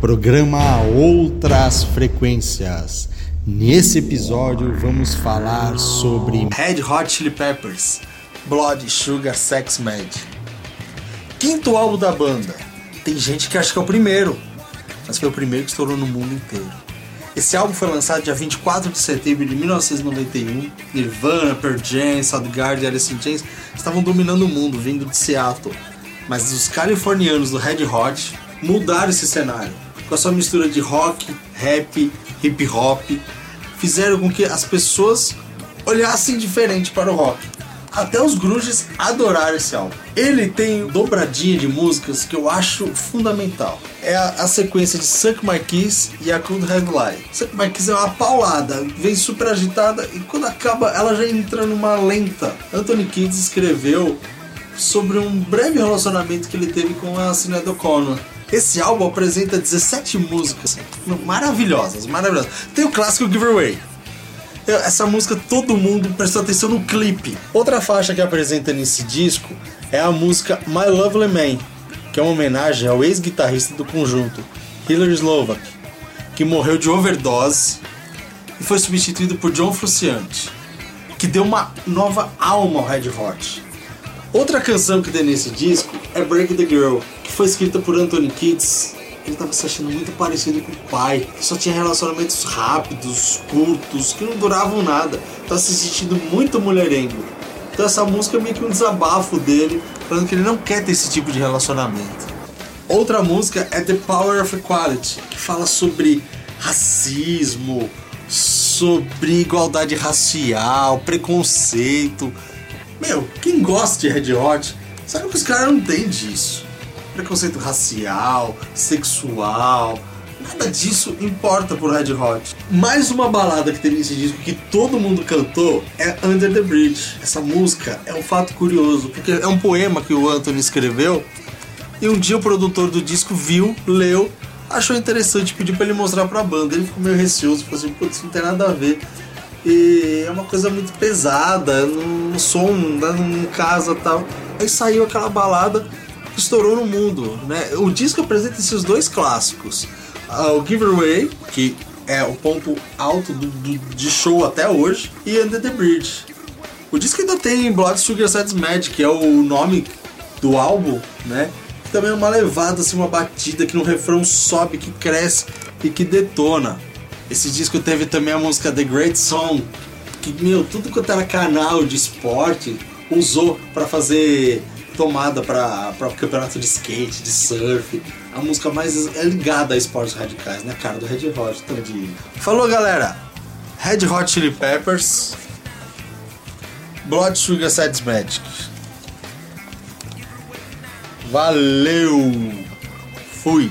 Programa Outras Frequências. Nesse episódio vamos falar sobre Red Hot Chili Peppers, Blood Sugar Sex Magic. Quinto álbum da banda. Tem gente que acha que é o primeiro, mas foi o primeiro que estourou no mundo inteiro. Esse álbum foi lançado dia 24 de setembro de 1991. Nirvana, Pearl Jam, Soundgarden e Alice in Chains estavam dominando o mundo, vindo de Seattle. Mas os californianos do Red Hot mudaram esse cenário. Com a sua mistura de rock, rap, hip hop, fizeram com que as pessoas olhassem diferente para o rock. Até os grunges adoraram esse álbum. Ele tem dobradinha de músicas que eu acho fundamental. É a, a sequência de Suck My Kiss e a Cold Headline. Suck My Kiss é uma paulada, vem super agitada e quando acaba ela já entra numa lenta. Anthony Kidd escreveu sobre um breve relacionamento que ele teve com a Sinead O'Connor. Esse álbum apresenta 17 músicas maravilhosas, maravilhosas. Tem o clássico Giveaway. Essa música todo mundo prestou atenção no clipe. Outra faixa que apresenta nesse disco é a música My Lovely Man, que é uma homenagem ao ex-guitarrista do conjunto, Hilary Slovak, que morreu de overdose e foi substituído por John Frusciante, que deu uma nova alma ao Red Hot. Outra canção que tem nesse disco é Break the Girl, que foi escrita por Anthony Kids. Ele estava se achando muito parecido com o pai, que só tinha relacionamentos rápidos, curtos, que não duravam nada. Tá se sentindo muito mulherengo. Então essa música é meio que um desabafo dele, falando que ele não quer ter esse tipo de relacionamento. Outra música é The Power of Equality, que fala sobre racismo, sobre igualdade racial, preconceito. Meu, quem gosta de Red Hot sabe que os caras não têm disso. Preconceito racial, sexual, nada disso importa pro Red Hot. Mais uma balada que teve nesse disco que todo mundo cantou é Under the Bridge. Essa música é um fato curioso, porque é um poema que o Anthony escreveu e um dia o produtor do disco viu, leu, achou interessante, pediu pra ele mostrar pra banda. Ele ficou meio receoso, falou assim: putz, não tem nada a ver. E é uma coisa muito pesada, no som, em casa tal. Aí saiu aquela balada que estourou no mundo, né? O disco apresenta esses dois clássicos. Uh, o Giveaway, que é o ponto alto do, do, de show até hoje, e Under the Bridge. O disco ainda tem Blood Sugar Sex Magic, que é o nome do álbum, né? Também é uma levada, assim, uma batida que no refrão sobe, que cresce e que detona. Esse disco teve também a música The Great Song, que, meu, tudo quanto era canal de esporte usou para fazer tomada para campeonato de skate, de surf. A música mais é ligada a esportes radicais, né, cara? Do Red Hot, tadinho. Falou, galera! Red Hot Chili Peppers, Blood Sugar Sex Magic. Valeu! Fui!